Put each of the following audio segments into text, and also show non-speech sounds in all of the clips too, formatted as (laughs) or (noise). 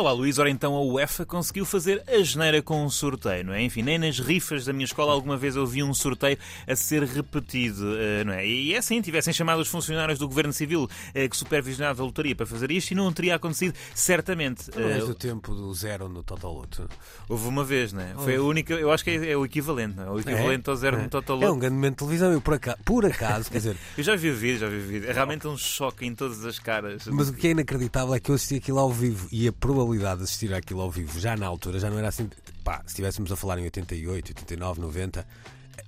Olá Luís, ora então a UEFA conseguiu fazer a geneira com um sorteio, não é? Enfim, nem nas rifas da minha escola alguma vez eu vi um sorteio a ser repetido, eh, não é? E é assim, tivessem chamado os funcionários do Governo Civil eh, que supervisionava a lotaria para fazer isto e não teria acontecido certamente. És Eh, do tempo do zero no Totoloto. Houve uma vez, não é? Foi a única, eu acho que é, é o equivalente, não é? O equivalente ao zero no Total É um grande momento de televisão. Eu, por acaso, por acaso quer dizer, (laughs) Eu já vi o vídeo, já vi o vídeo. É realmente um choque em todas as caras. mas o que é inacreditável é que eu assisti aquilo ao vivo e a probabilidade de assistir aquilo ao vivo já na altura já não era assim. Pá, se estivéssemos a falar em 88, 89, 90,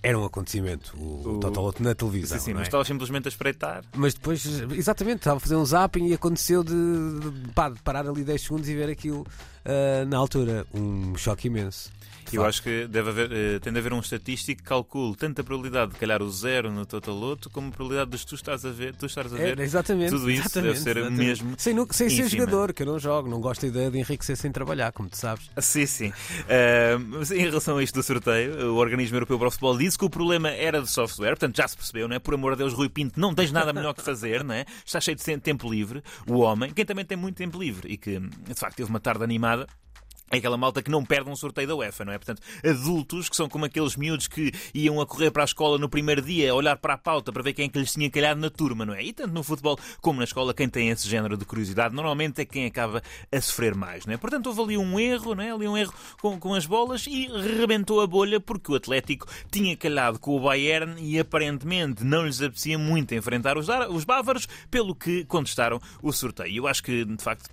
era um acontecimento o, o Totoloto na televisão. Sim, sim, não mas é? estava simplesmente a espreitar. Mas depois, exatamente, estava a fazer um zapping e aconteceu de, de- pá, de parar ali 10 segundos e ver aquilo ah, na altura. Um choque imenso. Eu acho que deve haver, eh, tem de haver um estatístico que calcule tanto a probabilidade de calhar o zero no Totaloto como a probabilidade de tu estás a ver, tu estares a ver. É, exatamente. Tudo isso exatamente, deve ser exatamente. mesmo Sem, nu- sem ser jogador, que eu não jogo, não gosto da ideia de enriquecer sem trabalhar, como tu sabes. Ah, Sim, sim. Ah, mas em relação a isto do sorteio, o Organismo Europeu para o Futebol disse que o problema era de software, portanto já se percebeu, não é? Por amor de Deus, Rui Pinto, não tens nada melhor que fazer, não é? Está cheio de tempo livre, o homem, quem também tem muito tempo livre e que, de facto, teve uma tarde animada. É aquela malta que não perde um sorteio da UEFA, não é? Portanto, adultos que são como aqueles miúdos que iam a correr para a escola no primeiro dia, olhar para a pauta para ver quem é que lhes tinha calhado na turma, não é? E tanto no futebol como na escola, quem tem esse género de curiosidade normalmente é quem acaba a sofrer mais, não é? Portanto, houve ali um erro, não é? Ali um erro com, com as bolas e rebentou a bolha porque o Atlético tinha calhado com o Bayern e aparentemente não lhes apetecia muito enfrentar os, os bávaros, pelo que contestaram o sorteio. Eu acho que, de facto,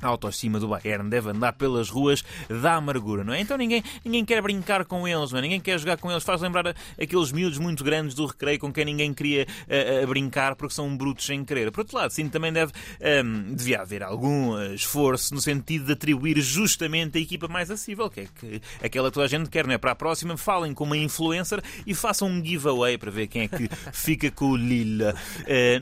a autoestima do Bayern deve andar pelas ruas da amargura, não é? Então ninguém, ninguém quer brincar com eles, não é? Ninguém quer jogar com eles. Faz lembrar aqueles miúdos muito grandes do recreio com quem ninguém queria ah, ah, brincar porque são brutos sem querer. Por outro lado, sim, também deve, ahm, devia haver algum ah, esforço no sentido de atribuir justamente a equipa mais acessível, que é que aquela que toda a gente quer, não é? Para a próxima, falem com uma influencer e façam um giveaway para ver quem é que (laughs) fica com o Lille. Ah,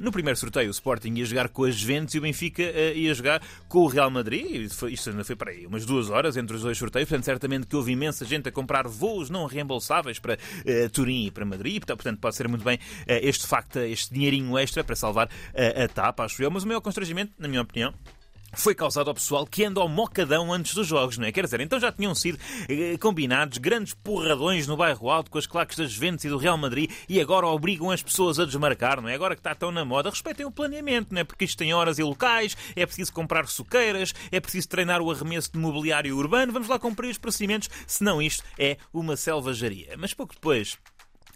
no primeiro sorteio, o Sporting ia jogar com a Juventus e o Benfica ia jogar com o Real Madrid. E foi- Isto ainda foi para aí umas duas horas entre os dois sorteios. Portanto, certamente que houve imensa gente a comprar voos não reembolsáveis para ah, Turim e para Madrid. Portanto, pode ser muito bem ah, este facto, este dinheirinho extra para salvar ah, a tapa, acho eu. Mas o maior constrangimento, na minha opinião, foi causado ao pessoal que anda ao mocadão antes dos jogos, não é? Quer dizer, então já tinham sido eh, combinados grandes porradões no bairro alto com as claques das Juventus e do Real Madrid e agora obrigam as pessoas a desmarcar, não é? Agora que está tão na moda, respeitem o planeamento, não é? Porque isto tem horas e locais, é preciso comprar suqueiras, é preciso treinar o arremesso de mobiliário urbano, vamos lá cumprir os procedimentos, senão isto é uma selvageria. Mas pouco depois.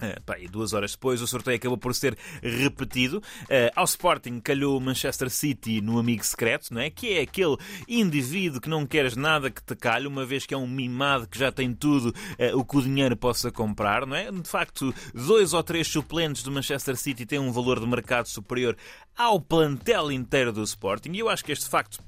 Ah, pá, e duas horas depois o sorteio acabou por ser repetido. Ah, ao Sporting calhou o Manchester City no amigo secreto, não é? Que é aquele indivíduo que não queres nada que te calhe, uma vez que é um mimado que já tem tudo ah, o que o dinheiro possa comprar, não é? De facto, dois ou três suplentes do Manchester City têm um valor de mercado superior ao plantel inteiro do Sporting e eu acho que este facto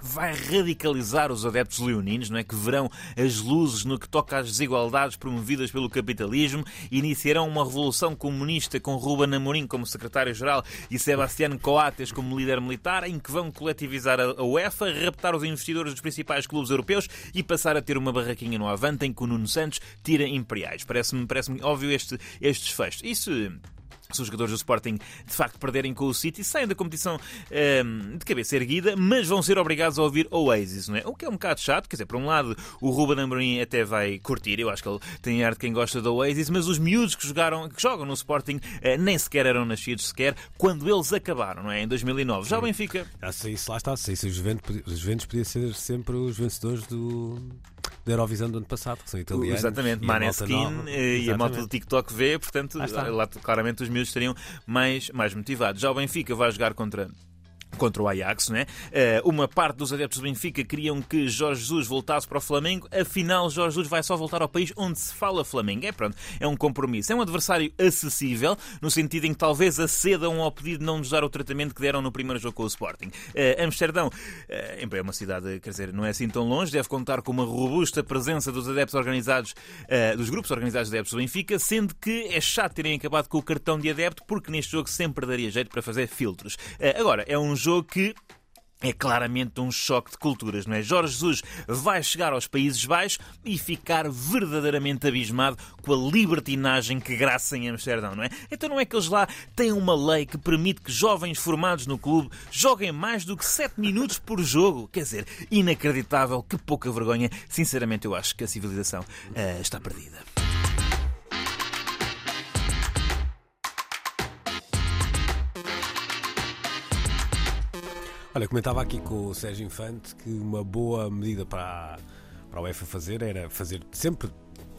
vai radicalizar os adeptos leoninos, não é? Que verão as luzes no que toca às desigualdades promovidas pelo capitalismo iniciarão uma revolução comunista com Ruben Amorim como secretário-geral e Sebastián Coates como líder militar, em que vão coletivizar a a UEFA, raptar os investidores dos principais clubes europeus e passar a ter uma barraquinha no Avante em que o Nuno Santos tira imperiais. Parece-me parece óbvio este, este desfecho. Isso se os jogadores do Sporting de facto perderem com o City, saem da competição ehm, de cabeça erguida, mas vão ser obrigados a ouvir Oasis, não é? O que é um bocado chato, quer dizer, por um lado, o Ruben Amorim até vai curtir, eu acho que ele tem arte de quem gosta da Oasis, mas os miúdos que, jogaram, que jogam no Sporting eh, nem sequer eram nascidos sequer quando eles acabaram, não é? Em 2009. Já o Benfica. Ah, se isso lá está, se isso os Juventus, os Juventus podia ser sempre os vencedores do, da Eurovisão do ano passado, que são italianos. Exatamente, Maneskin eh, e a malta do Exatamente. TikTok vê, portanto, lá claramente os miúdos estariam mais, mais motivados. Já o Benfica vai jogar contra. Contra o Ajax, é? Eh, Uma parte dos adeptos do Benfica queriam que Jorge Jesus voltasse para o Flamengo, afinal, Jorge Jesus vai só voltar ao país onde se fala Flamengo. É pronto, é um compromisso. É um adversário acessível, no sentido em que talvez acedam ao pedido de não nos dar o tratamento que deram no primeiro jogo com o Sporting. Eh, Amsterdão eh, é uma cidade, quer dizer, não é assim tão longe, deve contar com uma robusta presença dos adeptos organizados, eh, dos grupos organizados de adeptos do Benfica, sendo que é chato terem acabado com o cartão de adepto, porque neste jogo sempre daria jeito para fazer filtros. Eh, Agora, é um jogo que é claramente um choque de culturas, não é? Jorge Jesus vai chegar aos Países Baixos e ficar verdadeiramente abismado com a libertinagem que graça em Amsterdão, não é? Então não é que eles lá têm uma lei que permite que jovens formados no clube joguem mais do que 7 minutos por jogo? Quer dizer, inacreditável, que pouca vergonha. Sinceramente, eu acho que a civilização uh, está perdida. Olha, comentava aqui com o Sérgio Infante que uma boa medida para, para a UEFA fazer era fazer sempre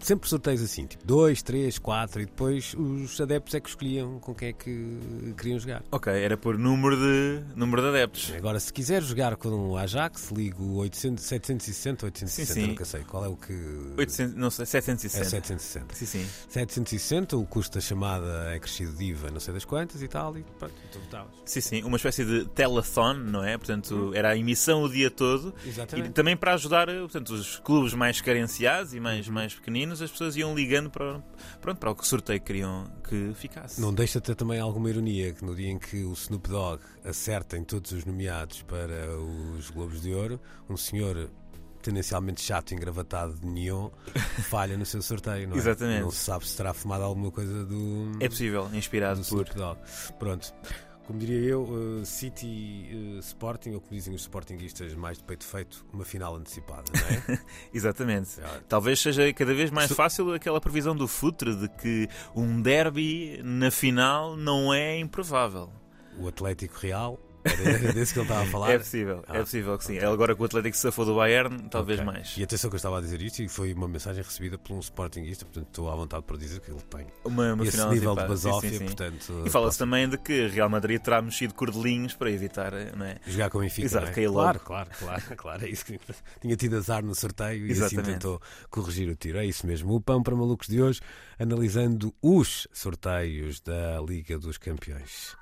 sempre sorteios assim, tipo 2, 3, 4 e depois os adeptos é que escolhiam com quem é que queriam jogar. Ok, era por número de, número de adeptos. Agora, se quiser jogar com o Ajax, ligo 800, 760 860, sim, sim. nunca sei qual é o que. 800, não sei, 760. É 760. Sim, sim. 760, o custo da chamada é crescido de IVA, não sei das quantas e tal, e pronto, tu votavas. Sim, sim, uma espécie de telethon, não é? Portanto, hum. era a emissão o dia todo. Exatamente. E também para ajudar portanto, os clubes mais carenciados e mais, mais pequeninos as pessoas iam ligando para, pronto, para o que sorteio queriam que ficasse. Não deixa de ter também alguma ironia que no dia em que o Snoop Dogg acerta em todos os nomeados para os Globos de Ouro, um senhor tendencialmente chato, engravatado de neon, falha no seu sorteio, não é? Exatamente. Não se sabe se terá fumado alguma coisa do. É possível, inspirado por. Snoop Dogg. Pronto como diria eu, uh, City uh, Sporting, ou como dizem os Sportingistas mais de peito feito, uma final antecipada, não é? (laughs) Exatamente. É. Talvez seja cada vez mais fácil aquela previsão do futre de que um derby na final não é improvável. O Atlético Real era desse que ele estava a falar? É possível, é ah, é possível que sim. Okay. Agora que o Atlético se safou do Bayern, talvez okay. mais. E atenção que eu estava a dizer isto e foi uma mensagem recebida por um Sportingista, portanto estou à vontade para dizer que ele tem uma, uma esse nível de basófia, sim, sim, sim. portanto... E fala-se também de que Real Madrid terá mexido cordelinhos para evitar, não é? Jogar com o Benfica, Exato, é? Claro, claro, claro, (laughs) claro, é isso que (laughs) tinha tido azar no sorteio e Exatamente. assim tentou corrigir o tiro. É isso mesmo. O Pão para Malucos de hoje, analisando os sorteios da Liga dos Campeões.